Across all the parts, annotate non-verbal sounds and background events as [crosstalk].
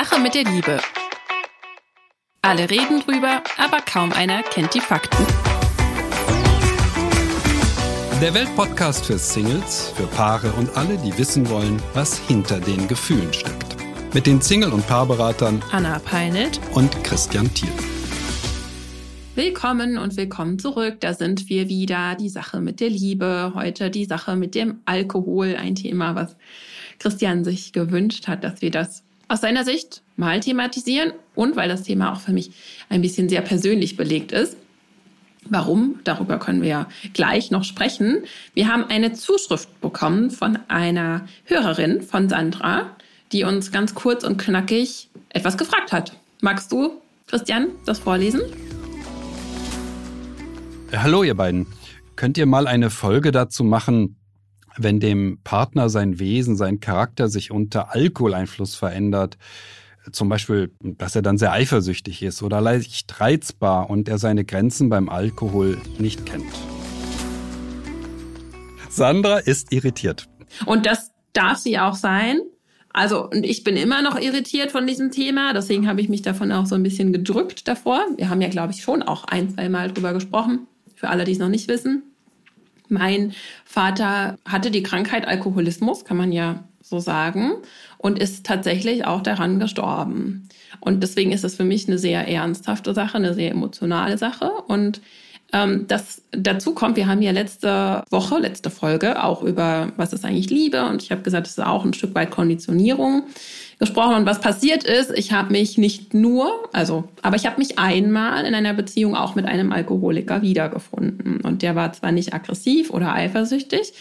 Sache mit der Liebe. Alle reden drüber, aber kaum einer kennt die Fakten. Der Weltpodcast für Singles, für Paare und alle, die wissen wollen, was hinter den Gefühlen steckt. Mit den Single- und Paarberatern Anna Peinelt und Christian Thiel. Willkommen und willkommen zurück. Da sind wir wieder. Die Sache mit der Liebe. Heute die Sache mit dem Alkohol. Ein Thema, was Christian sich gewünscht hat, dass wir das aus seiner Sicht mal thematisieren und weil das Thema auch für mich ein bisschen sehr persönlich belegt ist. Warum? Darüber können wir gleich noch sprechen. Wir haben eine Zuschrift bekommen von einer Hörerin von Sandra, die uns ganz kurz und knackig etwas gefragt hat. Magst du, Christian, das vorlesen? Hallo ihr beiden. Könnt ihr mal eine Folge dazu machen, wenn dem Partner sein Wesen, sein Charakter sich unter Alkoholeinfluss verändert, zum Beispiel, dass er dann sehr eifersüchtig ist oder leicht reizbar und er seine Grenzen beim Alkohol nicht kennt. Sandra ist irritiert. Und das darf sie auch sein. Also, und ich bin immer noch irritiert von diesem Thema, deswegen habe ich mich davon auch so ein bisschen gedrückt davor. Wir haben ja, glaube ich, schon auch ein, zwei Mal drüber gesprochen, für alle, die es noch nicht wissen. Mein Vater hatte die Krankheit Alkoholismus, kann man ja so sagen, und ist tatsächlich auch daran gestorben. Und deswegen ist es für mich eine sehr ernsthafte Sache, eine sehr emotionale Sache. Und ähm, das dazu kommt, wir haben ja letzte Woche, letzte Folge auch über, was ist eigentlich Liebe? Und ich habe gesagt, es ist auch ein Stück weit Konditionierung gesprochen. Und was passiert ist, ich habe mich nicht nur, also, aber ich habe mich einmal in einer Beziehung auch mit einem Alkoholiker wiedergefunden. Und der war zwar nicht aggressiv oder eifersüchtig,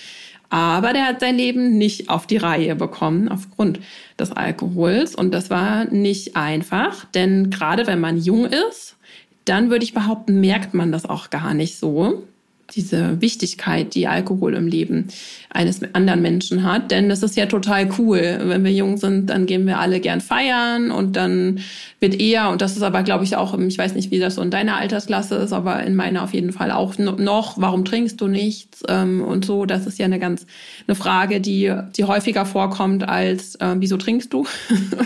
aber der hat sein Leben nicht auf die Reihe bekommen aufgrund des Alkohols. Und das war nicht einfach, denn gerade wenn man jung ist, dann würde ich behaupten, merkt man das auch gar nicht so diese Wichtigkeit, die Alkohol im Leben eines anderen Menschen hat. Denn das ist ja total cool. Wenn wir jung sind, dann gehen wir alle gern feiern und dann wird eher, und das ist aber, glaube ich, auch, ich weiß nicht, wie das so in deiner Altersklasse ist, aber in meiner auf jeden Fall auch noch, warum trinkst du nichts? Ähm, und so, das ist ja eine ganz, eine Frage, die, die häufiger vorkommt als, äh, wieso trinkst du?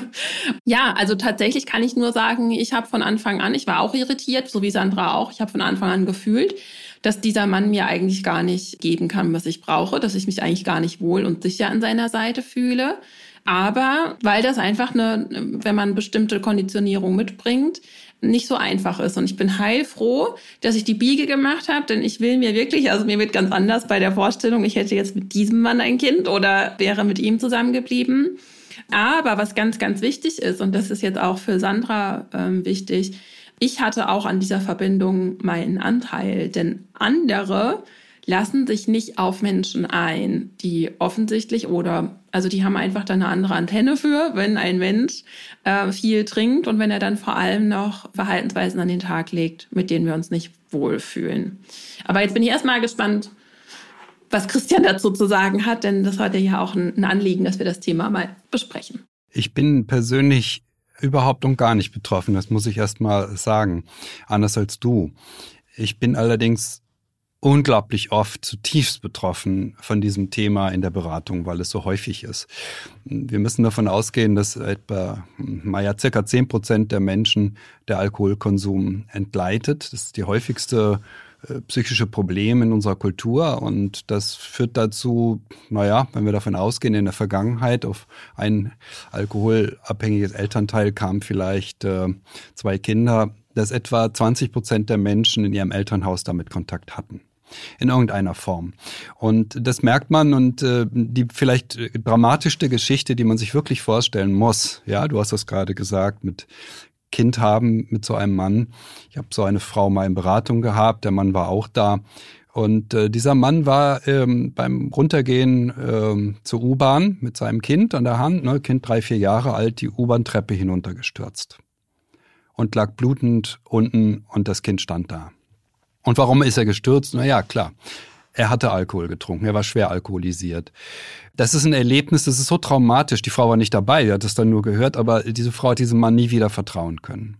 [laughs] ja, also tatsächlich kann ich nur sagen, ich habe von Anfang an, ich war auch irritiert, so wie Sandra auch, ich habe von Anfang an gefühlt, dass dieser Mann mir eigentlich gar nicht geben kann, was ich brauche, dass ich mich eigentlich gar nicht wohl und sicher an seiner Seite fühle. Aber weil das einfach eine, wenn man bestimmte Konditionierung mitbringt, nicht so einfach ist. Und ich bin heilfroh, dass ich die Biege gemacht habe, denn ich will mir wirklich, also mir wird ganz anders bei der Vorstellung, ich hätte jetzt mit diesem Mann ein Kind oder wäre mit ihm zusammengeblieben. Aber was ganz, ganz wichtig ist, und das ist jetzt auch für Sandra ähm, wichtig, ich hatte auch an dieser Verbindung meinen Anteil, denn andere lassen sich nicht auf Menschen ein, die offensichtlich oder also die haben einfach da eine andere Antenne für, wenn ein Mensch äh, viel trinkt und wenn er dann vor allem noch Verhaltensweisen an den Tag legt, mit denen wir uns nicht wohlfühlen. Aber jetzt bin ich erstmal gespannt, was Christian dazu zu sagen hat, denn das hatte ja auch ein Anliegen, dass wir das Thema mal besprechen. Ich bin persönlich überhaupt und gar nicht betroffen. Das muss ich erst mal sagen. Anders als du. Ich bin allerdings unglaublich oft zutiefst betroffen von diesem Thema in der Beratung, weil es so häufig ist. Wir müssen davon ausgehen, dass etwa, naja, circa zehn Prozent der Menschen der Alkoholkonsum entgleitet. Das ist die häufigste psychische Probleme in unserer Kultur. Und das führt dazu, naja, wenn wir davon ausgehen, in der Vergangenheit auf ein alkoholabhängiges Elternteil kamen vielleicht äh, zwei Kinder, dass etwa 20 Prozent der Menschen in ihrem Elternhaus damit Kontakt hatten. In irgendeiner Form. Und das merkt man und äh, die vielleicht dramatischste Geschichte, die man sich wirklich vorstellen muss, ja, du hast das gerade gesagt, mit Kind haben mit so einem Mann. Ich habe so eine Frau mal in Beratung gehabt, der Mann war auch da. Und äh, dieser Mann war ähm, beim Runtergehen ähm, zur U-Bahn mit seinem Kind an der Hand, ne, Kind drei, vier Jahre alt, die U-Bahn-Treppe hinuntergestürzt und lag blutend unten und das Kind stand da. Und warum ist er gestürzt? Na ja, klar. Er hatte Alkohol getrunken, er war schwer alkoholisiert. Das ist ein Erlebnis, das ist so traumatisch. Die Frau war nicht dabei, die hat es dann nur gehört, aber diese Frau hat diesem Mann nie wieder vertrauen können.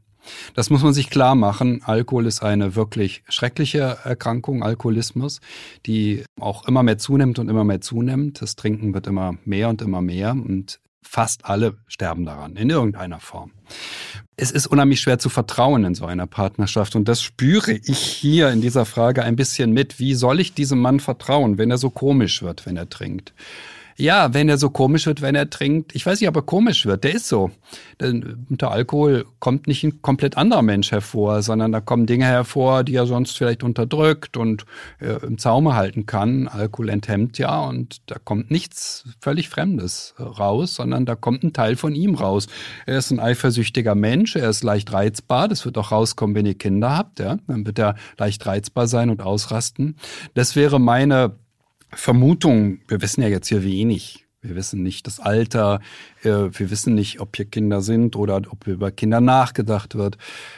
Das muss man sich klar machen. Alkohol ist eine wirklich schreckliche Erkrankung, Alkoholismus, die auch immer mehr zunimmt und immer mehr zunimmt. Das Trinken wird immer mehr und immer mehr. Und fast alle sterben daran, in irgendeiner Form. Es ist unheimlich schwer zu vertrauen in so einer Partnerschaft. Und das spüre ich hier in dieser Frage ein bisschen mit. Wie soll ich diesem Mann vertrauen, wenn er so komisch wird, wenn er trinkt? Ja, wenn er so komisch wird, wenn er trinkt. Ich weiß nicht, ob er komisch wird. Der ist so. Denn unter Alkohol kommt nicht ein komplett anderer Mensch hervor, sondern da kommen Dinge hervor, die er sonst vielleicht unterdrückt und äh, im Zaume halten kann. Alkohol enthemmt ja und da kommt nichts völlig Fremdes raus, sondern da kommt ein Teil von ihm raus. Er ist ein eifersüchtiger Mensch, er ist leicht reizbar. Das wird auch rauskommen, wenn ihr Kinder habt. Ja? Dann wird er leicht reizbar sein und ausrasten. Das wäre meine Vermutung, wir wissen ja jetzt hier wenig. Wir wissen nicht das Alter, äh, wir wissen nicht, ob hier Kinder sind oder ob über Kinder nachgedacht wird.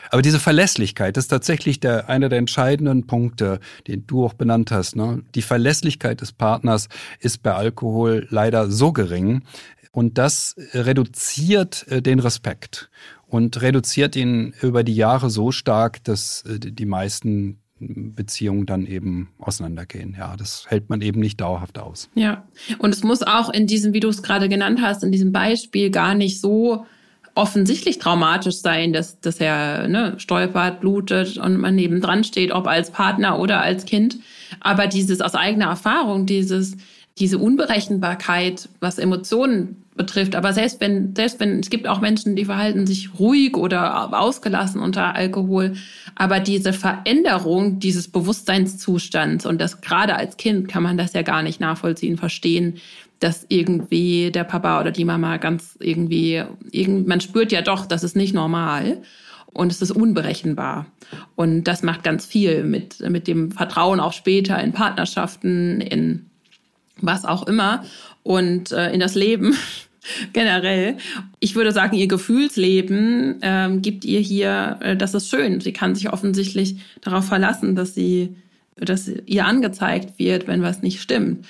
Aber diese Verlässlichkeit ist tatsächlich der, einer der entscheidenden Punkte, den du auch benannt hast. Ne? Die Verlässlichkeit des Partners ist bei Alkohol leider so gering. Und das reduziert äh, den Respekt und reduziert ihn über die Jahre so stark, dass äh, die meisten Beziehungen dann eben auseinandergehen. Ja, das hält man eben nicht dauerhaft aus. Ja, und es muss auch in diesem, wie du es gerade genannt hast, in diesem Beispiel gar nicht so offensichtlich traumatisch sein, dass, dass er ne, stolpert, blutet und man nebendran steht, ob als Partner oder als Kind. Aber dieses aus eigener Erfahrung, dieses, diese Unberechenbarkeit, was Emotionen betrifft. Aber selbst wenn, selbst wenn, es gibt auch Menschen, die verhalten sich ruhig oder ausgelassen unter Alkohol. Aber diese Veränderung dieses Bewusstseinszustands und das gerade als Kind kann man das ja gar nicht nachvollziehen, verstehen, dass irgendwie der Papa oder die Mama ganz irgendwie, irgend, man spürt ja doch, das ist nicht normal und es ist unberechenbar. Und das macht ganz viel mit, mit dem Vertrauen auch später in Partnerschaften, in was auch immer und äh, in das Leben [laughs] generell. Ich würde sagen, ihr Gefühlsleben ähm, gibt ihr hier, äh, das ist schön. Sie kann sich offensichtlich darauf verlassen, dass sie, dass ihr angezeigt wird, wenn was nicht stimmt.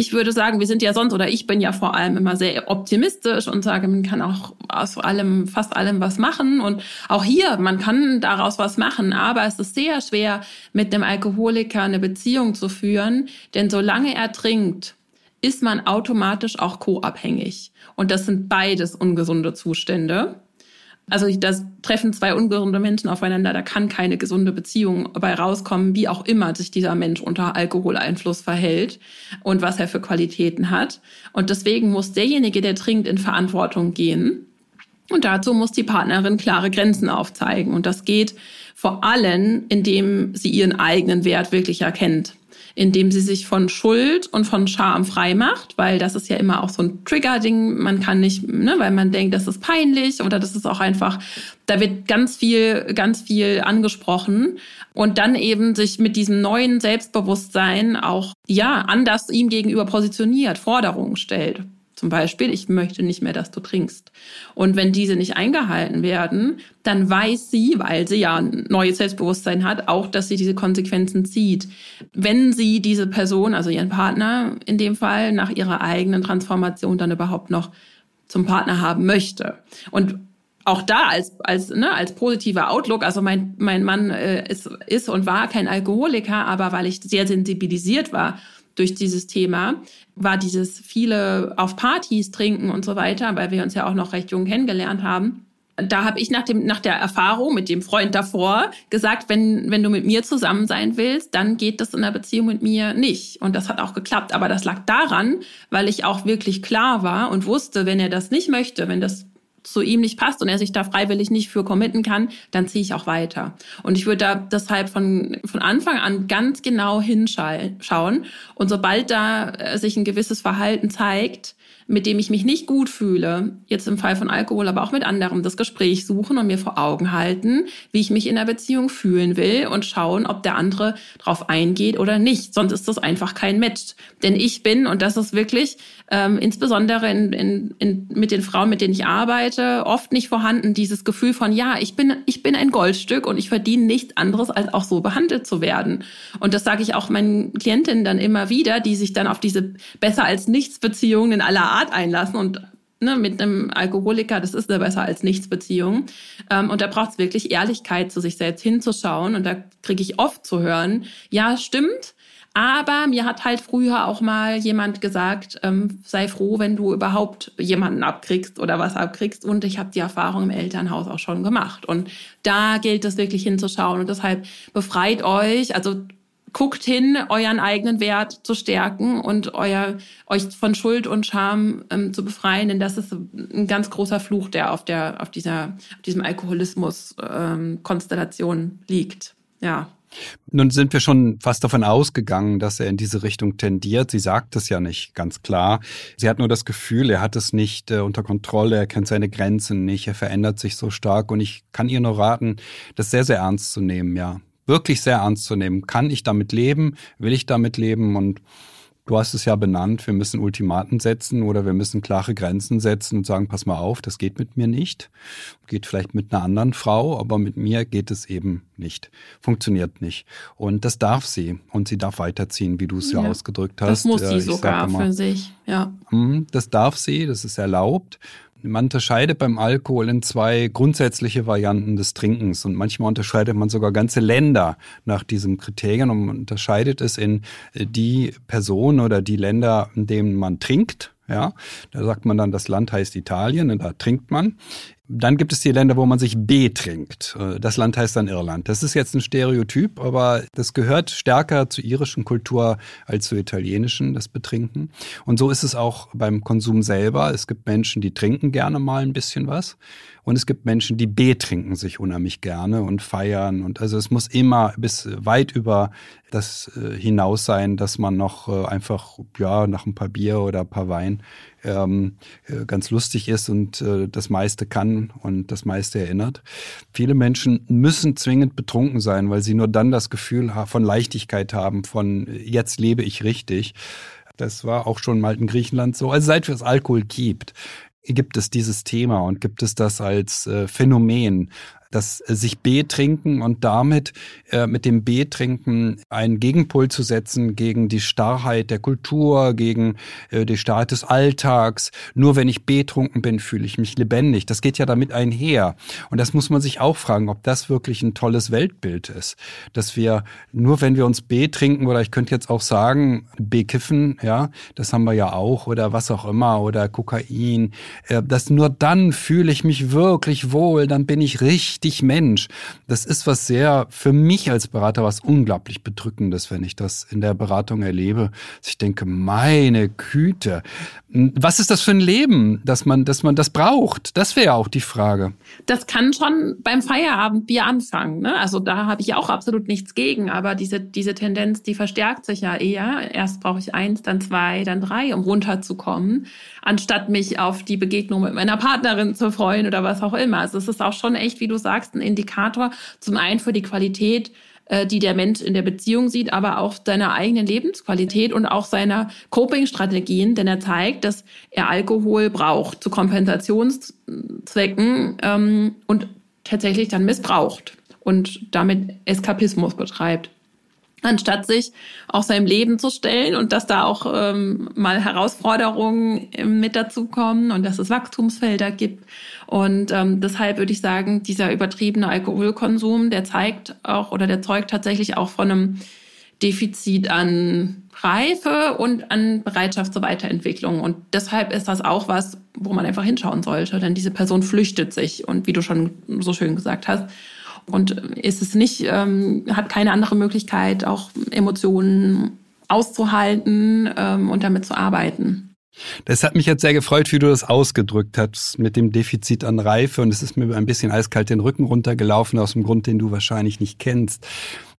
Ich würde sagen, wir sind ja sonst, oder ich bin ja vor allem immer sehr optimistisch und sage, man kann auch aus allem, fast allem was machen. Und auch hier, man kann daraus was machen. Aber es ist sehr schwer, mit einem Alkoholiker eine Beziehung zu führen. Denn solange er trinkt, ist man automatisch auch co-abhängig. Und das sind beides ungesunde Zustände. Also das treffen zwei ungesunde Menschen aufeinander, da kann keine gesunde Beziehung dabei rauskommen, wie auch immer sich dieser Mensch unter Alkoholeinfluss verhält und was er für Qualitäten hat. Und deswegen muss derjenige, der trinkt, in Verantwortung gehen. Und dazu muss die Partnerin klare Grenzen aufzeigen. Und das geht vor allem, indem sie ihren eigenen Wert wirklich erkennt indem sie sich von Schuld und von Scham frei macht, weil das ist ja immer auch so ein Trigger-Ding. Man kann nicht, ne, weil man denkt, das ist peinlich oder das ist auch einfach, da wird ganz viel, ganz viel angesprochen und dann eben sich mit diesem neuen Selbstbewusstsein auch, ja, anders ihm gegenüber positioniert, Forderungen stellt. Zum Beispiel, ich möchte nicht mehr, dass du trinkst. Und wenn diese nicht eingehalten werden, dann weiß sie, weil sie ja ein neues Selbstbewusstsein hat, auch, dass sie diese Konsequenzen zieht. Wenn sie diese Person, also ihren Partner in dem Fall, nach ihrer eigenen Transformation dann überhaupt noch zum Partner haben möchte. Und auch da als als ne, als positiver Outlook. Also mein mein Mann äh, ist ist und war kein Alkoholiker, aber weil ich sehr sensibilisiert war durch dieses Thema, war dieses viele auf Partys trinken und so weiter, weil wir uns ja auch noch recht jung kennengelernt haben. Da habe ich nach, dem, nach der Erfahrung mit dem Freund davor gesagt, wenn, wenn du mit mir zusammen sein willst, dann geht das in der Beziehung mit mir nicht. Und das hat auch geklappt. Aber das lag daran, weil ich auch wirklich klar war und wusste, wenn er das nicht möchte, wenn das zu ihm nicht passt und er sich da freiwillig nicht für committen kann, dann ziehe ich auch weiter. Und ich würde da deshalb von, von Anfang an ganz genau hinschauen. Und sobald da äh, sich ein gewisses Verhalten zeigt, mit dem ich mich nicht gut fühle, jetzt im Fall von Alkohol, aber auch mit anderem, das Gespräch suchen und mir vor Augen halten, wie ich mich in der Beziehung fühlen will und schauen, ob der andere drauf eingeht oder nicht. Sonst ist das einfach kein Match. Denn ich bin, und das ist wirklich ähm, insbesondere in, in, in, mit den Frauen, mit denen ich arbeite, oft nicht vorhanden, dieses Gefühl von, ja, ich bin, ich bin ein Goldstück und ich verdiene nichts anderes, als auch so behandelt zu werden. Und das sage ich auch meinen Klientinnen dann immer wieder, die sich dann auf diese besser als nichts Beziehungen in aller Art einlassen und ne, mit einem Alkoholiker, das ist eine besser als nichts Beziehung. Ähm, und da braucht es wirklich Ehrlichkeit, zu sich selbst hinzuschauen. Und da kriege ich oft zu hören, ja, stimmt, Aber mir hat halt früher auch mal jemand gesagt, ähm, sei froh, wenn du überhaupt jemanden abkriegst oder was abkriegst. Und ich habe die Erfahrung im Elternhaus auch schon gemacht. Und da gilt es wirklich hinzuschauen. Und deshalb befreit euch, also guckt hin, euren eigenen Wert zu stärken und euer, euch von Schuld und Scham ähm, zu befreien, denn das ist ein ganz großer Fluch, der auf der, auf dieser, auf diesem Alkoholismus-Konstellation ähm, liegt. Ja. Nun sind wir schon fast davon ausgegangen, dass er in diese Richtung tendiert. Sie sagt es ja nicht ganz klar. Sie hat nur das Gefühl, er hat es nicht äh, unter Kontrolle, er kennt seine Grenzen nicht, er verändert sich so stark und ich kann ihr nur raten, das sehr, sehr ernst zu nehmen, ja wirklich sehr ernst zu nehmen. Kann ich damit leben? Will ich damit leben? Und du hast es ja benannt, wir müssen Ultimaten setzen oder wir müssen klare Grenzen setzen und sagen, pass mal auf, das geht mit mir nicht. Geht vielleicht mit einer anderen Frau, aber mit mir geht es eben nicht. Funktioniert nicht. Und das darf sie. Und sie darf weiterziehen, wie du es ja, ja ausgedrückt hast. Das muss sie äh, sogar immer, für sich, ja. Hm, das darf sie, das ist erlaubt. Man unterscheidet beim Alkohol in zwei grundsätzliche Varianten des Trinkens und manchmal unterscheidet man sogar ganze Länder nach diesem Kriterium und man unterscheidet es in äh, die Personen oder die Länder, in denen man trinkt. Ja, da sagt man dann, das Land heißt Italien und da trinkt man. Dann gibt es die Länder, wo man sich betrinkt. Äh, das Land heißt dann Irland. Das ist jetzt ein Stereotyp, aber das gehört stärker zur irischen Kultur als zur italienischen, das Betrinken. Und so ist es auch beim Konsum selber. Es gibt Menschen, die trinken gerne mal ein bisschen was. Und es gibt Menschen, die betrinken sich unheimlich gerne und feiern. Und also es muss immer bis weit über das äh, hinaus sein, dass man noch äh, einfach, ja, nach ein paar Bier oder ein paar Wein ähm, äh, ganz lustig ist und äh, das meiste kann und das meiste erinnert. Viele Menschen müssen zwingend betrunken sein, weil sie nur dann das Gefühl von Leichtigkeit haben, von jetzt lebe ich richtig. Das war auch schon mal in Griechenland so. Also seit es Alkohol gibt, gibt es dieses Thema und gibt es das als äh, Phänomen das äh, sich B-Trinken und damit äh, mit dem B-Trinken einen Gegenpol zu setzen gegen die Starrheit der Kultur, gegen äh, die Starrheit des Alltags. Nur wenn ich betrunken bin, fühle ich mich lebendig. Das geht ja damit einher. Und das muss man sich auch fragen, ob das wirklich ein tolles Weltbild ist. Dass wir nur wenn wir uns B trinken oder ich könnte jetzt auch sagen, B kiffen, ja, das haben wir ja auch oder was auch immer oder Kokain, äh, dass nur dann fühle ich mich wirklich wohl, dann bin ich richtig richtig Mensch. Das ist was sehr, für mich als Berater, was unglaublich bedrückendes, wenn ich das in der Beratung erlebe. ich denke, meine Güte, was ist das für ein Leben, dass man, dass man das braucht? Das wäre ja auch die Frage. Das kann schon beim Feierabendbier anfangen. Ne? Also da habe ich auch absolut nichts gegen, aber diese, diese Tendenz, die verstärkt sich ja eher. Erst brauche ich eins, dann zwei, dann drei, um runterzukommen, anstatt mich auf die Begegnung mit meiner Partnerin zu freuen oder was auch immer. Also es ist auch schon echt, wie du sagst, ein Indikator. Zum einen für die Qualität äh, die der Mensch in der Beziehung sieht, aber auch seiner eigenen Lebensqualität und auch seiner Coping-Strategien, denn er zeigt, dass er Alkohol braucht zu Kompensationszwecken ähm, und tatsächlich dann missbraucht und damit Eskapismus betreibt anstatt sich auch seinem Leben zu stellen und dass da auch ähm, mal Herausforderungen mit dazukommen und dass es Wachstumsfelder gibt. Und ähm, deshalb würde ich sagen, dieser übertriebene Alkoholkonsum, der zeigt auch oder der zeugt tatsächlich auch von einem Defizit an Reife und an Bereitschaft zur Weiterentwicklung. Und deshalb ist das auch was, wo man einfach hinschauen sollte, denn diese Person flüchtet sich und wie du schon so schön gesagt hast, und ist es nicht, ähm, hat keine andere Möglichkeit, auch Emotionen auszuhalten ähm, und damit zu arbeiten. Das hat mich jetzt sehr gefreut, wie du das ausgedrückt hast mit dem Defizit an Reife. Und es ist mir ein bisschen eiskalt den Rücken runtergelaufen, aus dem Grund, den du wahrscheinlich nicht kennst.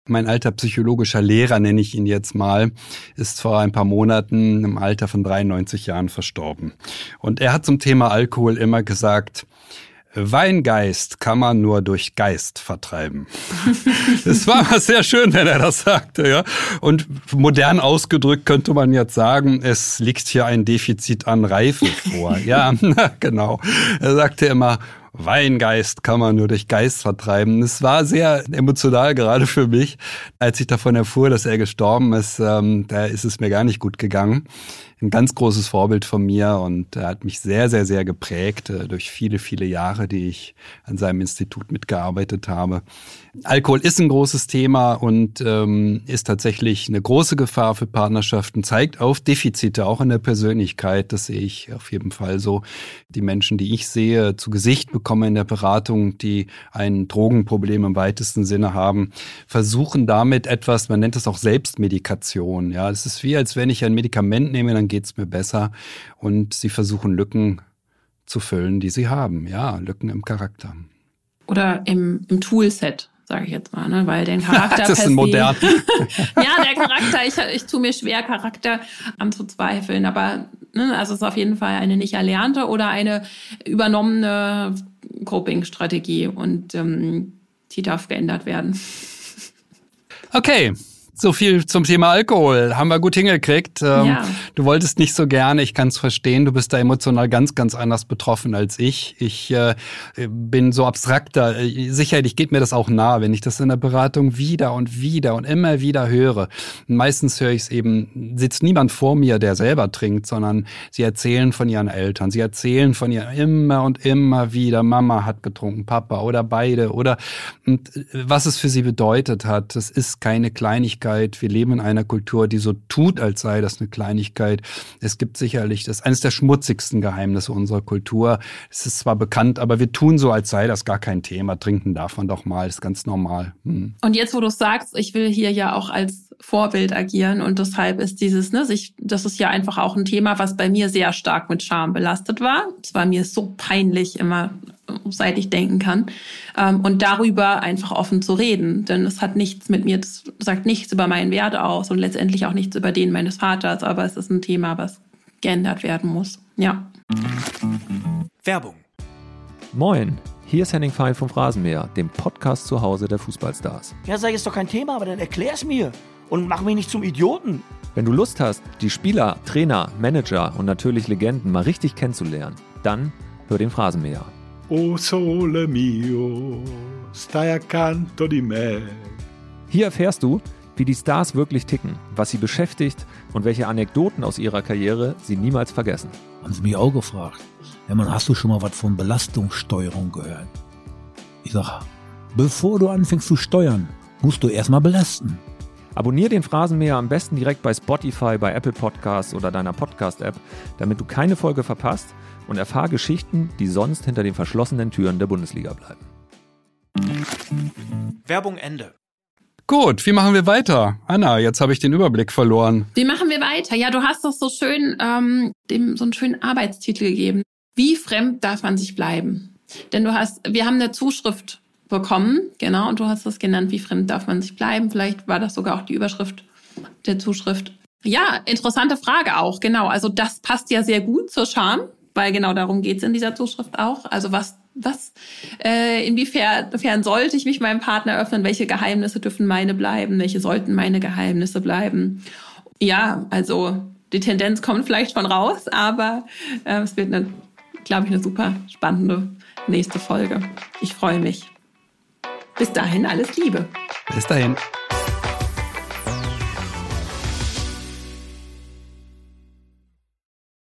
Mein alter psychologischer Lehrer, nenne ich ihn jetzt mal, ist vor ein paar Monaten im Alter von 93 Jahren verstorben. Und er hat zum Thema Alkohol immer gesagt, Weingeist kann man nur durch Geist vertreiben. [laughs] Es war mal sehr schön, wenn er das sagte, ja. Und modern ausgedrückt könnte man jetzt sagen, es liegt hier ein Defizit an Reife vor. [laughs] Ja, genau. Er sagte immer, Weingeist kann man nur durch Geist vertreiben. Es war sehr emotional, gerade für mich, als ich davon erfuhr, dass er gestorben ist. Ähm, da ist es mir gar nicht gut gegangen. Ein ganz großes Vorbild von mir und er hat mich sehr, sehr, sehr geprägt äh, durch viele, viele Jahre, die ich an seinem Institut mitgearbeitet habe. Alkohol ist ein großes Thema und ähm, ist tatsächlich eine große Gefahr für Partnerschaften, zeigt auf Defizite auch in der Persönlichkeit. Das sehe ich auf jeden Fall so. Die Menschen, die ich sehe, zu Gesicht bekomme in der Beratung, die ein Drogenproblem im weitesten Sinne haben, versuchen damit etwas, man nennt es auch Selbstmedikation. Ja, es ist wie, als wenn ich ein Medikament nehme, dann geht es mir besser. Und sie versuchen Lücken zu füllen, die sie haben. Ja, Lücken im Charakter. Oder im, im Toolset sage ich jetzt mal, ne? weil den [laughs] Charakter das ist modern. [laughs] ja, der Charakter, ich, ich tue mir schwer, Charakter anzuzweifeln, aber ne, also es ist auf jeden Fall eine nicht erlernte oder eine übernommene Coping-Strategie und ähm, die darf geändert werden. Okay, so viel zum Thema Alkohol. Haben wir gut hingekriegt. Ähm, ja. Du wolltest nicht so gerne, ich kann es verstehen. Du bist da emotional ganz, ganz anders betroffen als ich. Ich äh, bin so abstrakter. Sicherlich geht mir das auch nah, wenn ich das in der Beratung wieder und wieder und immer wieder höre. meistens höre ich es eben, sitzt niemand vor mir, der selber trinkt, sondern sie erzählen von ihren Eltern. Sie erzählen von ihr immer und immer wieder, Mama hat getrunken, Papa oder beide oder und äh, was es für sie bedeutet hat. Das ist keine Kleinigkeit Kleinigkeit. Wir leben in einer Kultur, die so tut, als sei das eine Kleinigkeit. Es gibt sicherlich, das ist eines der schmutzigsten Geheimnisse unserer Kultur. Es ist zwar bekannt, aber wir tun so, als sei das gar kein Thema. Trinken darf man doch mal, ist ganz normal. Hm. Und jetzt, wo du sagst, ich will hier ja auch als Vorbild agieren und deshalb ist dieses, ne, sich, das ist ja einfach auch ein Thema, was bei mir sehr stark mit Scham belastet war. Es war mir so peinlich immer seit ich denken kann. Ähm, und darüber einfach offen zu reden. Denn es hat nichts mit mir, das sagt nichts über meinen Wert aus und letztendlich auch nichts über den meines Vaters, aber es ist ein Thema, was geändert werden muss. Ja. Werbung. Moin, hier ist Henning Fein vom Phrasenmäher, dem Podcast zu Hause der Fußballstars. Ja, sag ist doch kein Thema, aber dann erklär's mir und mach mich nicht zum Idioten. Wenn du Lust hast, die Spieler, Trainer, Manager und natürlich Legenden mal richtig kennenzulernen, dann hör den Phrasenmäher. O sole mio, stai accanto di me. Hier erfährst du, wie die Stars wirklich ticken, was sie beschäftigt und welche Anekdoten aus ihrer Karriere sie niemals vergessen. Haben sie mich auch gefragt. Ja, man, hast du schon mal was von Belastungssteuerung gehört? Ich sag, bevor du anfängst zu steuern, musst du erstmal belasten. Abonnier den Phrasenmäher am besten direkt bei Spotify, bei Apple Podcasts oder deiner Podcast-App, damit du keine Folge verpasst und erfahr Geschichten, die sonst hinter den verschlossenen Türen der Bundesliga bleiben. Werbung Ende. Gut, wie machen wir weiter? Anna, jetzt habe ich den Überblick verloren. Wie machen wir weiter? Ja, du hast doch so schön ähm, dem so einen schönen Arbeitstitel gegeben. Wie fremd darf man sich bleiben? Denn du hast, wir haben eine Zuschrift bekommen, genau, und du hast das genannt, wie fremd darf man sich bleiben? Vielleicht war das sogar auch die Überschrift der Zuschrift. Ja, interessante Frage auch, genau. Also das passt ja sehr gut zur Scham, weil genau darum geht's in dieser Zuschrift auch. Also was, was, äh, inwiefern sollte ich mich meinem Partner öffnen? Welche Geheimnisse dürfen meine bleiben? Welche sollten meine Geheimnisse bleiben? Ja, also die Tendenz kommt vielleicht schon raus, aber äh, es wird, eine, glaube ich, eine super spannende nächste Folge. Ich freue mich. Bis dahin alles Liebe. Bis dahin.